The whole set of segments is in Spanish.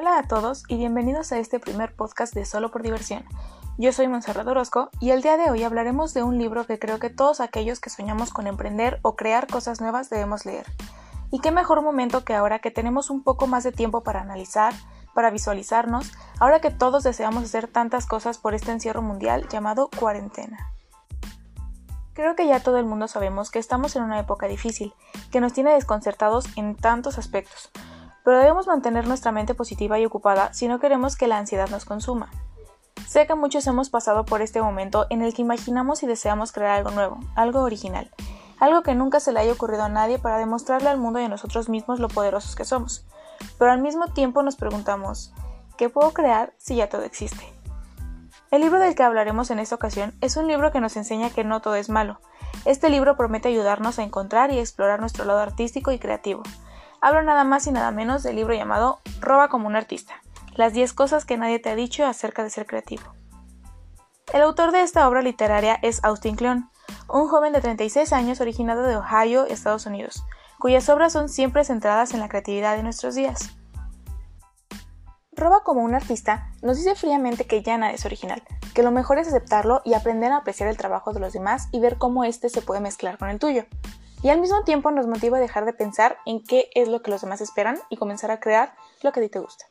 Hola a todos y bienvenidos a este primer podcast de Solo por Diversión. Yo soy Monserrat Orozco y el día de hoy hablaremos de un libro que creo que todos aquellos que soñamos con emprender o crear cosas nuevas debemos leer. Y qué mejor momento que ahora que tenemos un poco más de tiempo para analizar, para visualizarnos, ahora que todos deseamos hacer tantas cosas por este encierro mundial llamado cuarentena. Creo que ya todo el mundo sabemos que estamos en una época difícil, que nos tiene desconcertados en tantos aspectos, pero debemos mantener nuestra mente positiva y ocupada si no queremos que la ansiedad nos consuma. Sé que muchos hemos pasado por este momento en el que imaginamos y deseamos crear algo nuevo, algo original, algo que nunca se le haya ocurrido a nadie para demostrarle al mundo y a nosotros mismos lo poderosos que somos. Pero al mismo tiempo nos preguntamos, ¿qué puedo crear si ya todo existe? El libro del que hablaremos en esta ocasión es un libro que nos enseña que no todo es malo. Este libro promete ayudarnos a encontrar y explorar nuestro lado artístico y creativo. Hablo nada más y nada menos del libro llamado Roba como un artista, las 10 cosas que nadie te ha dicho acerca de ser creativo. El autor de esta obra literaria es Austin Kleon, un joven de 36 años originado de Ohio, Estados Unidos, cuyas obras son siempre centradas en la creatividad de nuestros días. Roba como un artista nos dice fríamente que ya nada es original, que lo mejor es aceptarlo y aprender a apreciar el trabajo de los demás y ver cómo éste se puede mezclar con el tuyo. Y al mismo tiempo nos motiva a dejar de pensar en qué es lo que los demás esperan y comenzar a crear lo que a ti te gusta.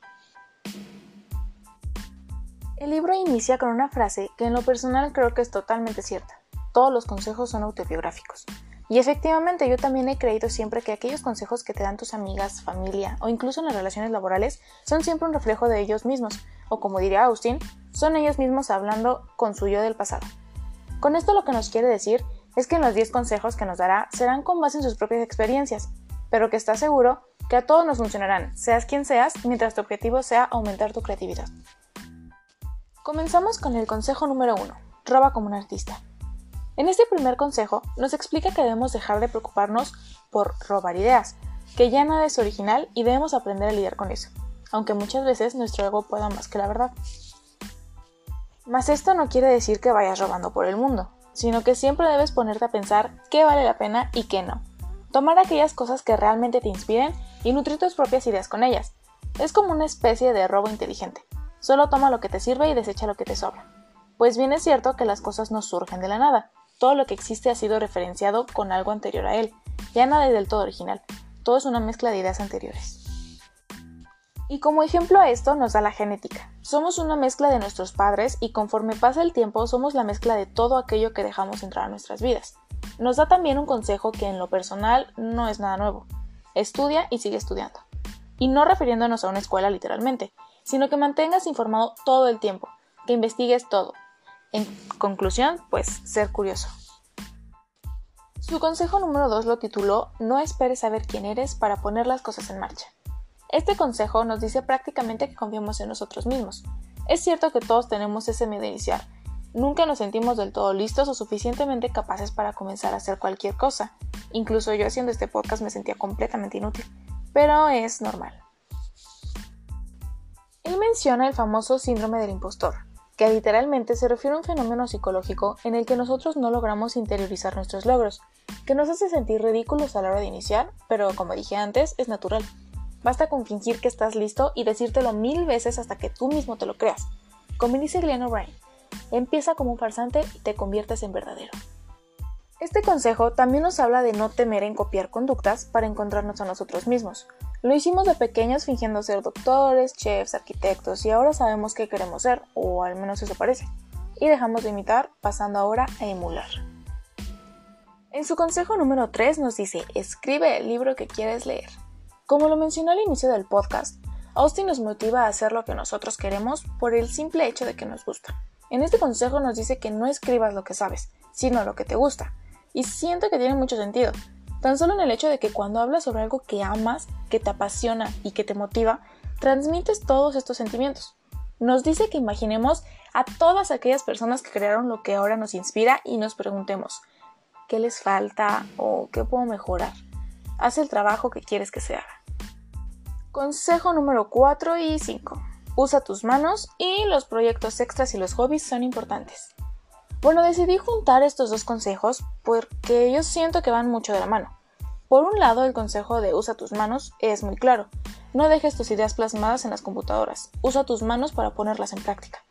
El libro inicia con una frase que en lo personal creo que es totalmente cierta. Todos los consejos son autobiográficos. Y efectivamente yo también he creído siempre que aquellos consejos que te dan tus amigas, familia o incluso en las relaciones laborales son siempre un reflejo de ellos mismos, o como diría Austin, son ellos mismos hablando con su yo del pasado. Con esto lo que nos quiere decir es que los 10 consejos que nos dará serán con base en sus propias experiencias, pero que está seguro que a todos nos funcionarán, seas quien seas, mientras tu objetivo sea aumentar tu creatividad. Comenzamos con el consejo número 1, roba como un artista. En este primer consejo nos explica que debemos dejar de preocuparnos por robar ideas, que ya nada es original y debemos aprender a lidiar con eso, aunque muchas veces nuestro ego pueda más que la verdad. Mas esto no quiere decir que vayas robando por el mundo, sino que siempre debes ponerte a pensar qué vale la pena y qué no. Tomar aquellas cosas que realmente te inspiren y nutrir tus propias ideas con ellas. Es como una especie de robo inteligente. Solo toma lo que te sirve y desecha lo que te sobra. Pues bien es cierto que las cosas no surgen de la nada, todo lo que existe ha sido referenciado con algo anterior a él. Ya nada es del todo original. Todo es una mezcla de ideas anteriores. Y como ejemplo a esto nos da la genética. Somos una mezcla de nuestros padres y conforme pasa el tiempo somos la mezcla de todo aquello que dejamos entrar a nuestras vidas. Nos da también un consejo que en lo personal no es nada nuevo. Estudia y sigue estudiando. Y no refiriéndonos a una escuela literalmente, sino que mantengas informado todo el tiempo, que investigues todo, en conclusión, pues ser curioso. Su consejo número 2 lo tituló No esperes saber quién eres para poner las cosas en marcha. Este consejo nos dice prácticamente que confiemos en nosotros mismos. Es cierto que todos tenemos ese miedo inicial. Nunca nos sentimos del todo listos o suficientemente capaces para comenzar a hacer cualquier cosa. Incluso yo haciendo este podcast me sentía completamente inútil. Pero es normal. Él menciona el famoso síndrome del impostor, que literalmente se refiere a un fenómeno psicológico en el que nosotros no logramos interiorizar nuestros logros, que nos hace sentir ridículos a la hora de iniciar, pero como dije antes, es natural. Basta con fingir que estás listo y decírtelo mil veces hasta que tú mismo te lo creas. Como dice Glenn O'Brien, empieza como un farsante y te conviertes en verdadero. Este consejo también nos habla de no temer en copiar conductas para encontrarnos a nosotros mismos, lo hicimos de pequeños fingiendo ser doctores, chefs, arquitectos y ahora sabemos qué queremos ser, o al menos eso parece. Y dejamos de imitar, pasando ahora a emular. En su consejo número 3 nos dice, escribe el libro que quieres leer. Como lo mencionó al inicio del podcast, Austin nos motiva a hacer lo que nosotros queremos por el simple hecho de que nos gusta. En este consejo nos dice que no escribas lo que sabes, sino lo que te gusta. Y siento que tiene mucho sentido, Tan solo en el hecho de que cuando hablas sobre algo que amas, que te apasiona y que te motiva, transmites todos estos sentimientos. Nos dice que imaginemos a todas aquellas personas que crearon lo que ahora nos inspira y nos preguntemos, ¿qué les falta o qué puedo mejorar? Haz el trabajo que quieres que se haga. Consejo número 4 y 5. Usa tus manos y los proyectos extras y los hobbies son importantes. Bueno, decidí juntar estos dos consejos porque yo siento que van mucho de la mano. Por un lado, el consejo de usa tus manos es muy claro. No dejes tus ideas plasmadas en las computadoras, usa tus manos para ponerlas en práctica.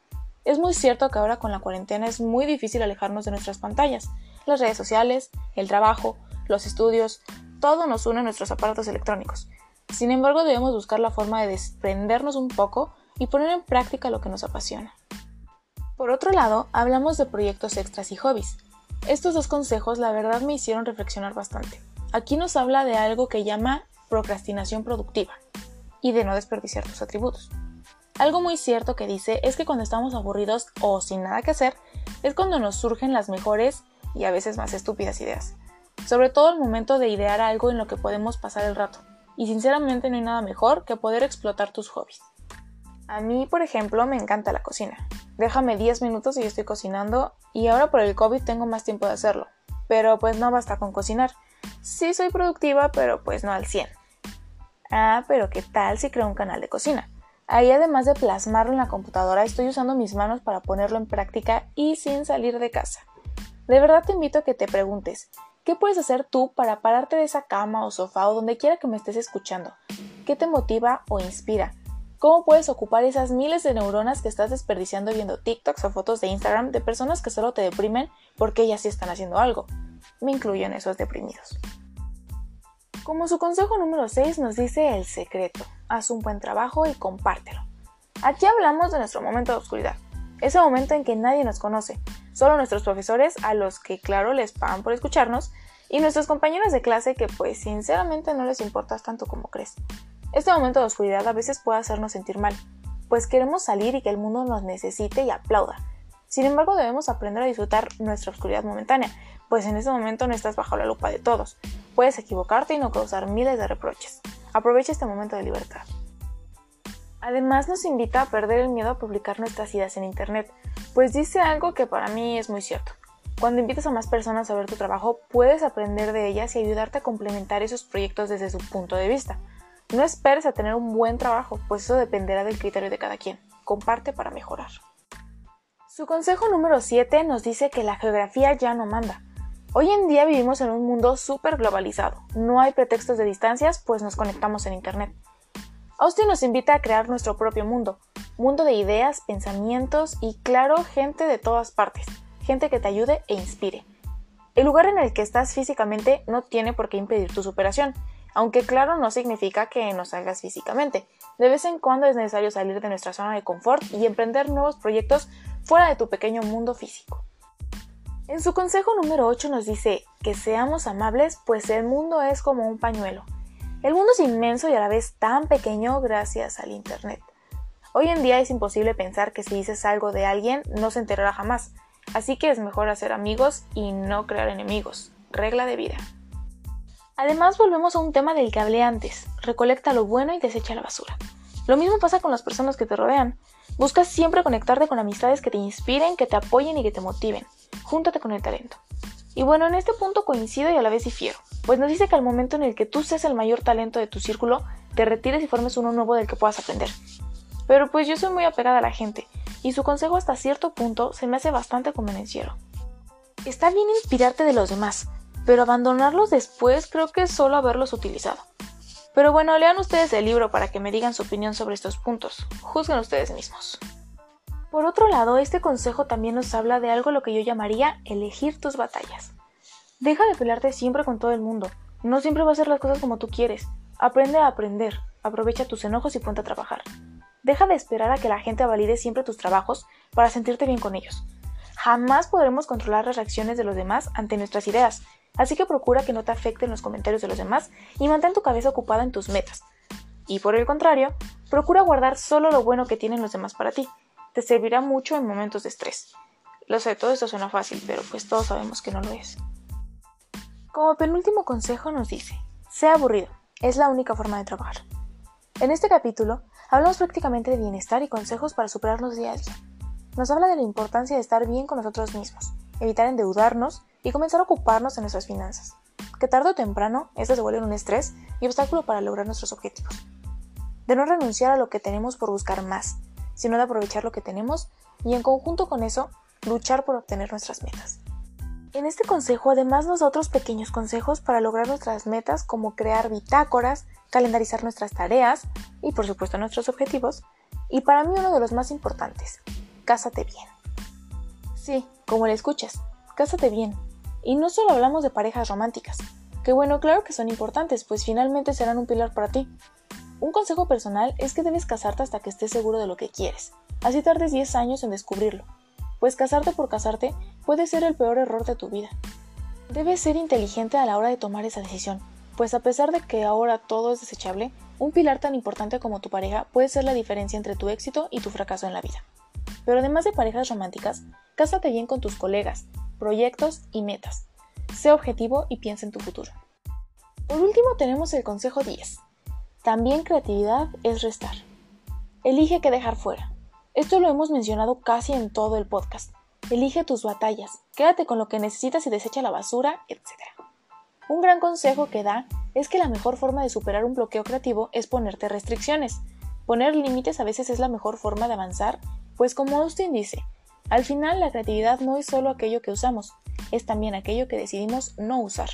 Es muy cierto que ahora con la cuarentena es muy difícil alejarnos de nuestras pantallas. Las redes sociales, el trabajo, los estudios, todo nos une a nuestros aparatos electrónicos. Sin embargo, debemos buscar la forma de desprendernos un poco y poner en práctica lo que nos apasiona. Por otro lado, hablamos de proyectos extras y hobbies. Estos dos consejos la verdad me hicieron reflexionar bastante. Aquí nos habla de algo que llama procrastinación productiva y de no desperdiciar tus atributos. Algo muy cierto que dice es que cuando estamos aburridos o sin nada que hacer, es cuando nos surgen las mejores y a veces más estúpidas ideas. Sobre todo el momento de idear algo en lo que podemos pasar el rato. Y sinceramente no hay nada mejor que poder explotar tus hobbies. A mí, por ejemplo, me encanta la cocina. Déjame 10 minutos y estoy cocinando y ahora por el COVID tengo más tiempo de hacerlo. Pero pues no basta con cocinar. Sí soy productiva, pero pues no al 100. Ah, pero ¿qué tal si creo un canal de cocina? Ahí además de plasmarlo en la computadora, estoy usando mis manos para ponerlo en práctica y sin salir de casa. De verdad te invito a que te preguntes, ¿qué puedes hacer tú para pararte de esa cama o sofá o donde quiera que me estés escuchando? ¿Qué te motiva o inspira? ¿Cómo puedes ocupar esas miles de neuronas que estás desperdiciando viendo TikToks o fotos de Instagram de personas que solo te deprimen porque ellas sí están haciendo algo? Me incluyo en esos deprimidos. Como su consejo número 6 nos dice el secreto, haz un buen trabajo y compártelo. Aquí hablamos de nuestro momento de oscuridad, ese momento en que nadie nos conoce, solo nuestros profesores a los que claro les pagan por escucharnos y nuestros compañeros de clase que pues sinceramente no les importas tanto como crees. Este momento de oscuridad a veces puede hacernos sentir mal, pues queremos salir y que el mundo nos necesite y aplauda. Sin embargo, debemos aprender a disfrutar nuestra oscuridad momentánea, pues en ese momento no estás bajo la lupa de todos. Puedes equivocarte y no causar miles de reproches. Aprovecha este momento de libertad. Además nos invita a perder el miedo a publicar nuestras ideas en Internet, pues dice algo que para mí es muy cierto. Cuando invitas a más personas a ver tu trabajo, puedes aprender de ellas y ayudarte a complementar esos proyectos desde su punto de vista. No esperes a tener un buen trabajo, pues eso dependerá del criterio de cada quien. Comparte para mejorar. Su consejo número 7 nos dice que la geografía ya no manda. Hoy en día vivimos en un mundo súper globalizado. No hay pretextos de distancias, pues nos conectamos en Internet. Austin nos invita a crear nuestro propio mundo, mundo de ideas, pensamientos y, claro, gente de todas partes, gente que te ayude e inspire. El lugar en el que estás físicamente no tiene por qué impedir tu superación, aunque claro no significa que no salgas físicamente. De vez en cuando es necesario salir de nuestra zona de confort y emprender nuevos proyectos fuera de tu pequeño mundo físico. En su consejo número 8 nos dice que seamos amables, pues el mundo es como un pañuelo. El mundo es inmenso y a la vez tan pequeño gracias al Internet. Hoy en día es imposible pensar que si dices algo de alguien no se enterará jamás, así que es mejor hacer amigos y no crear enemigos. Regla de vida. Además, volvemos a un tema del que hablé antes. Recolecta lo bueno y desecha la basura. Lo mismo pasa con las personas que te rodean. Busca siempre conectarte con amistades que te inspiren, que te apoyen y que te motiven. Júntate con el talento. Y bueno, en este punto coincido y a la vez difiero, pues nos dice que al momento en el que tú seas el mayor talento de tu círculo, te retires y formes uno nuevo del que puedas aprender. Pero pues yo soy muy apegada a la gente, y su consejo hasta cierto punto se me hace bastante convenciero. Está bien inspirarte de los demás, pero abandonarlos después creo que es solo haberlos utilizado. Pero bueno, lean ustedes el libro para que me digan su opinión sobre estos puntos. Juzguen ustedes mismos. Por otro lado, este consejo también nos habla de algo lo que yo llamaría elegir tus batallas. Deja de pelearte siempre con todo el mundo. No siempre va a hacer las cosas como tú quieres. Aprende a aprender. Aprovecha tus enojos y ponte a trabajar. Deja de esperar a que la gente valide siempre tus trabajos para sentirte bien con ellos. Jamás podremos controlar las reacciones de los demás ante nuestras ideas, Así que procura que no te afecten los comentarios de los demás y mantén tu cabeza ocupada en tus metas. Y por el contrario, procura guardar solo lo bueno que tienen los demás para ti. Te servirá mucho en momentos de estrés. Lo sé, todo esto suena fácil, pero pues todos sabemos que no lo es. Como penúltimo consejo nos dice, sea aburrido, es la única forma de trabajar. En este capítulo hablamos prácticamente de bienestar y consejos para superarnos día a día. Nos habla de la importancia de estar bien con nosotros mismos, evitar endeudarnos y comenzar a ocuparnos de nuestras finanzas, que tarde o temprano esto se vuelve un estrés y obstáculo para lograr nuestros objetivos. De no renunciar a lo que tenemos por buscar más, sino de aprovechar lo que tenemos y en conjunto con eso luchar por obtener nuestras metas. En este consejo además nos da otros pequeños consejos para lograr nuestras metas como crear bitácoras, calendarizar nuestras tareas y por supuesto nuestros objetivos. Y para mí uno de los más importantes, cásate bien. Sí, como le escuchas, cásate bien. Y no solo hablamos de parejas románticas, que bueno, claro que son importantes, pues finalmente serán un pilar para ti. Un consejo personal es que debes casarte hasta que estés seguro de lo que quieres, así tardes 10 años en descubrirlo, pues casarte por casarte puede ser el peor error de tu vida. Debes ser inteligente a la hora de tomar esa decisión, pues a pesar de que ahora todo es desechable, un pilar tan importante como tu pareja puede ser la diferencia entre tu éxito y tu fracaso en la vida. Pero además de parejas románticas, cásate bien con tus colegas, proyectos y metas. Sé objetivo y piensa en tu futuro. Por último tenemos el consejo 10. También creatividad es restar. Elige qué dejar fuera. Esto lo hemos mencionado casi en todo el podcast. Elige tus batallas, quédate con lo que necesitas y desecha la basura, etc. Un gran consejo que da es que la mejor forma de superar un bloqueo creativo es ponerte restricciones. Poner límites a veces es la mejor forma de avanzar, pues como Austin dice, al final la creatividad no es solo aquello que usamos, es también aquello que decidimos no usar.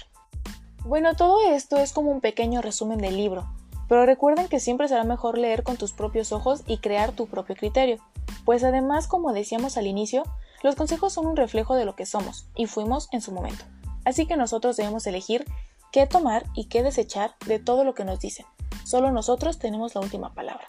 Bueno, todo esto es como un pequeño resumen del libro, pero recuerden que siempre será mejor leer con tus propios ojos y crear tu propio criterio, pues además, como decíamos al inicio, los consejos son un reflejo de lo que somos y fuimos en su momento. Así que nosotros debemos elegir qué tomar y qué desechar de todo lo que nos dicen. Solo nosotros tenemos la última palabra.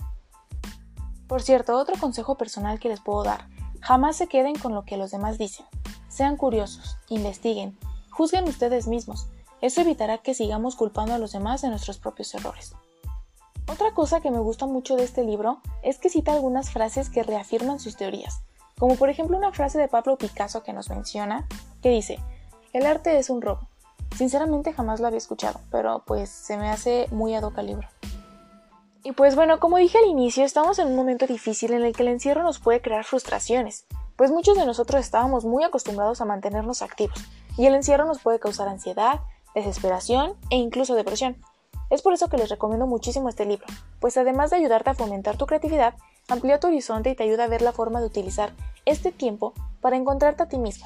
Por cierto, otro consejo personal que les puedo dar, jamás se queden con lo que los demás dicen. Sean curiosos, investiguen, juzguen ustedes mismos. Eso evitará que sigamos culpando a los demás de nuestros propios errores. Otra cosa que me gusta mucho de este libro es que cita algunas frases que reafirman sus teorías, como por ejemplo una frase de Pablo Picasso que nos menciona, que dice, el arte es un robo. Sinceramente jamás lo había escuchado, pero pues se me hace muy ad hoc libro. Y pues bueno, como dije al inicio, estamos en un momento difícil en el que el encierro nos puede crear frustraciones, pues muchos de nosotros estábamos muy acostumbrados a mantenernos activos, y el encierro nos puede causar ansiedad, desesperación e incluso depresión. Es por eso que les recomiendo muchísimo este libro, pues además de ayudarte a fomentar tu creatividad, amplía tu horizonte y te ayuda a ver la forma de utilizar este tiempo para encontrarte a ti mismo,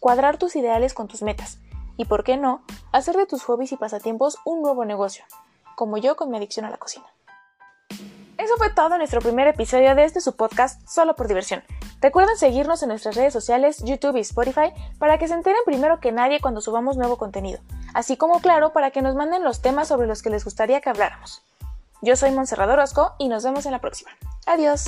cuadrar tus ideales con tus metas y, por qué no, hacer de tus hobbies y pasatiempos un nuevo negocio, como yo con mi adicción a la cocina. Eso fue todo nuestro primer episodio de este su podcast solo por diversión. Recuerden seguirnos en nuestras redes sociales, YouTube y Spotify para que se enteren primero que nadie cuando subamos nuevo contenido, así como claro para que nos manden los temas sobre los que les gustaría que habláramos. Yo soy Monserrat Orozco y nos vemos en la próxima. Adiós.